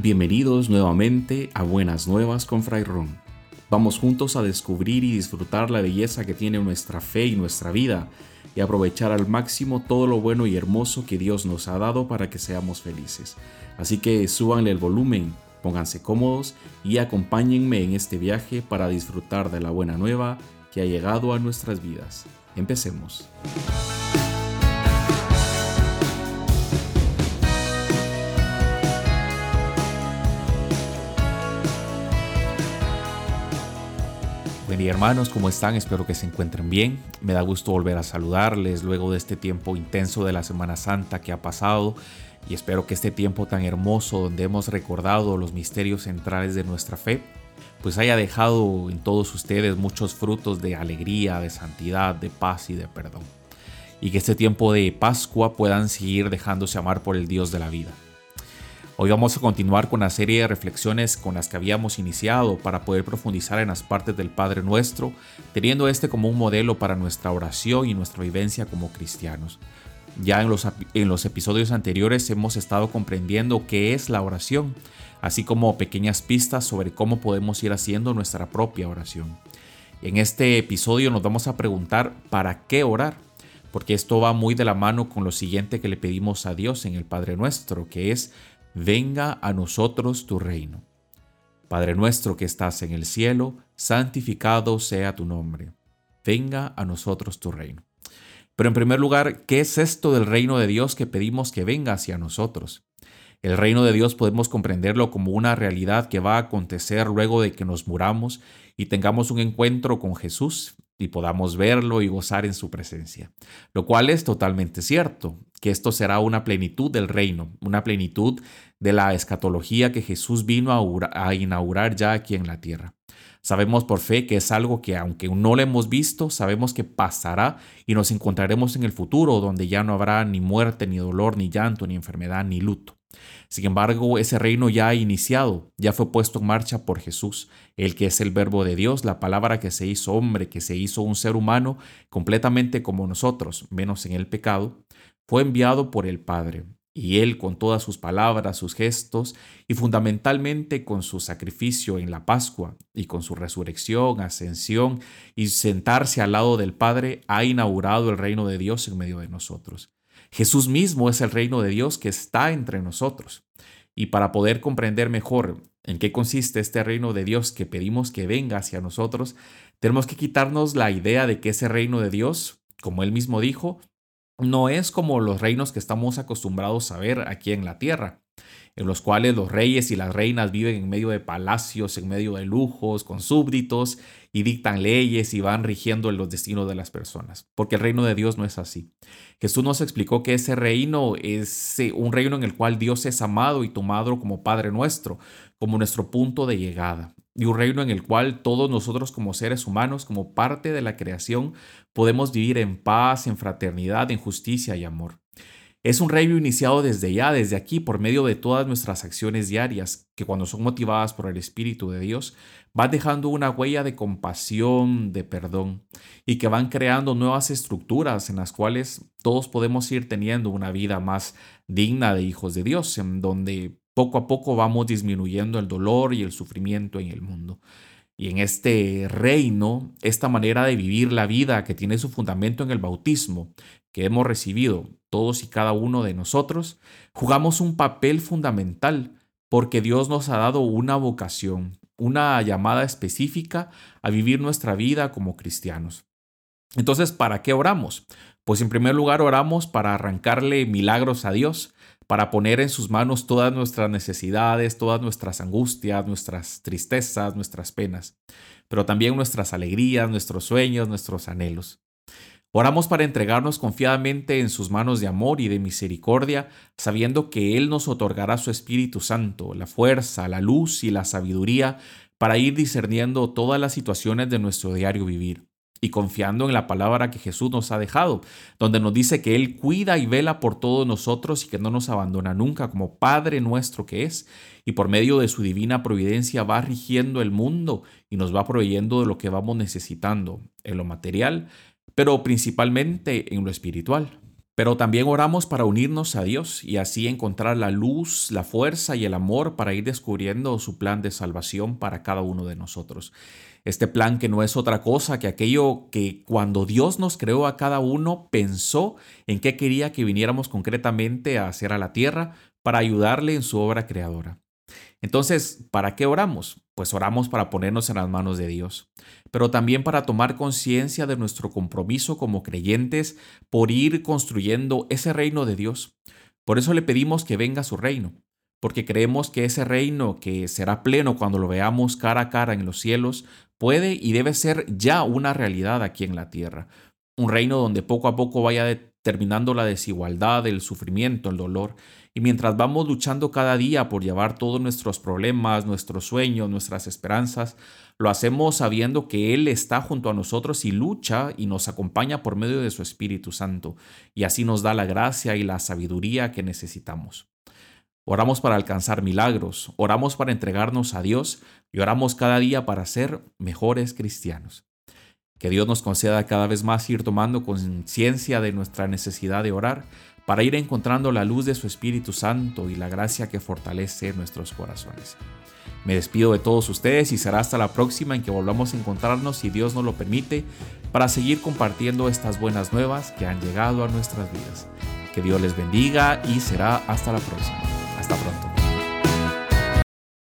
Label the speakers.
Speaker 1: Bienvenidos nuevamente a Buenas Nuevas con Fray Ron. Vamos juntos a descubrir y disfrutar la belleza que tiene nuestra fe y nuestra vida y aprovechar al máximo todo lo bueno y hermoso que Dios nos ha dado para que seamos felices. Así que súbanle el volumen, pónganse cómodos y acompáñenme en este viaje para disfrutar de la buena nueva que ha llegado a nuestras vidas. Empecemos. Buen día hermanos, ¿cómo están? Espero que se encuentren bien. Me da gusto volver a saludarles luego de este tiempo intenso de la Semana Santa que ha pasado y espero que este tiempo tan hermoso donde hemos recordado los misterios centrales de nuestra fe, pues haya dejado en todos ustedes muchos frutos de alegría, de santidad, de paz y de perdón. Y que este tiempo de Pascua puedan seguir dejándose amar por el Dios de la vida. Hoy vamos a continuar con la serie de reflexiones con las que habíamos iniciado para poder profundizar en las partes del Padre Nuestro, teniendo este como un modelo para nuestra oración y nuestra vivencia como cristianos. Ya en los, en los episodios anteriores hemos estado comprendiendo qué es la oración, así como pequeñas pistas sobre cómo podemos ir haciendo nuestra propia oración. En este episodio nos vamos a preguntar ¿para qué orar? Porque esto va muy de la mano con lo siguiente que le pedimos a Dios en el Padre Nuestro, que es venga a nosotros tu reino. Padre nuestro que estás en el cielo, santificado sea tu nombre. Venga a nosotros tu reino. Pero en primer lugar, ¿qué es esto del reino de Dios que pedimos que venga hacia nosotros? El reino de Dios podemos comprenderlo como una realidad que va a acontecer luego de que nos muramos y tengamos un encuentro con Jesús y podamos verlo y gozar en su presencia. Lo cual es totalmente cierto, que esto será una plenitud del reino, una plenitud de la escatología que Jesús vino a inaugurar ya aquí en la tierra. Sabemos por fe que es algo que aunque no lo hemos visto, sabemos que pasará y nos encontraremos en el futuro donde ya no habrá ni muerte, ni dolor, ni llanto, ni enfermedad, ni luto. Sin embargo, ese reino ya ha iniciado, ya fue puesto en marcha por Jesús, el que es el verbo de Dios, la palabra que se hizo hombre, que se hizo un ser humano completamente como nosotros, menos en el pecado, fue enviado por el Padre. Y Él con todas sus palabras, sus gestos y fundamentalmente con su sacrificio en la Pascua y con su resurrección, ascensión y sentarse al lado del Padre, ha inaugurado el reino de Dios en medio de nosotros. Jesús mismo es el reino de Dios que está entre nosotros. Y para poder comprender mejor en qué consiste este reino de Dios que pedimos que venga hacia nosotros, tenemos que quitarnos la idea de que ese reino de Dios, como él mismo dijo, no es como los reinos que estamos acostumbrados a ver aquí en la tierra en los cuales los reyes y las reinas viven en medio de palacios, en medio de lujos, con súbditos, y dictan leyes y van rigiendo los destinos de las personas, porque el reino de Dios no es así. Jesús nos explicó que ese reino es eh, un reino en el cual Dios es amado y tomado como Padre nuestro, como nuestro punto de llegada, y un reino en el cual todos nosotros como seres humanos, como parte de la creación, podemos vivir en paz, en fraternidad, en justicia y amor. Es un reino iniciado desde ya, desde aquí, por medio de todas nuestras acciones diarias, que cuando son motivadas por el Espíritu de Dios, van dejando una huella de compasión, de perdón, y que van creando nuevas estructuras en las cuales todos podemos ir teniendo una vida más digna de hijos de Dios, en donde poco a poco vamos disminuyendo el dolor y el sufrimiento en el mundo. Y en este reino, esta manera de vivir la vida que tiene su fundamento en el bautismo, que hemos recibido todos y cada uno de nosotros, jugamos un papel fundamental porque Dios nos ha dado una vocación, una llamada específica a vivir nuestra vida como cristianos. Entonces, ¿para qué oramos? Pues en primer lugar oramos para arrancarle milagros a Dios, para poner en sus manos todas nuestras necesidades, todas nuestras angustias, nuestras tristezas, nuestras penas, pero también nuestras alegrías, nuestros sueños, nuestros anhelos. Oramos para entregarnos confiadamente en sus manos de amor y de misericordia, sabiendo que Él nos otorgará su Espíritu Santo, la fuerza, la luz y la sabiduría para ir discerniendo todas las situaciones de nuestro diario vivir y confiando en la palabra que Jesús nos ha dejado, donde nos dice que Él cuida y vela por todos nosotros y que no nos abandona nunca como Padre nuestro que es, y por medio de su divina providencia va rigiendo el mundo y nos va proveyendo de lo que vamos necesitando, en lo material, pero principalmente en lo espiritual. Pero también oramos para unirnos a Dios y así encontrar la luz, la fuerza y el amor para ir descubriendo su plan de salvación para cada uno de nosotros. Este plan que no es otra cosa que aquello que cuando Dios nos creó a cada uno pensó en qué quería que viniéramos concretamente a hacer a la tierra para ayudarle en su obra creadora. Entonces, ¿para qué oramos? Pues oramos para ponernos en las manos de Dios, pero también para tomar conciencia de nuestro compromiso como creyentes por ir construyendo ese reino de Dios. Por eso le pedimos que venga su reino, porque creemos que ese reino que será pleno cuando lo veamos cara a cara en los cielos puede y debe ser ya una realidad aquí en la tierra. Un reino donde poco a poco vaya terminando la desigualdad, el sufrimiento, el dolor, y mientras vamos luchando cada día por llevar todos nuestros problemas, nuestros sueños, nuestras esperanzas, lo hacemos sabiendo que Él está junto a nosotros y lucha y nos acompaña por medio de su Espíritu Santo, y así nos da la gracia y la sabiduría que necesitamos. Oramos para alcanzar milagros, oramos para entregarnos a Dios y oramos cada día para ser mejores cristianos. Que Dios nos conceda cada vez más ir tomando conciencia de nuestra necesidad de orar para ir encontrando la luz de su Espíritu Santo y la gracia que fortalece nuestros corazones. Me despido de todos ustedes y será hasta la próxima en que volvamos a encontrarnos, si Dios nos lo permite, para seguir compartiendo estas buenas nuevas que han llegado a nuestras vidas. Que Dios les bendiga y será hasta la próxima. Hasta pronto.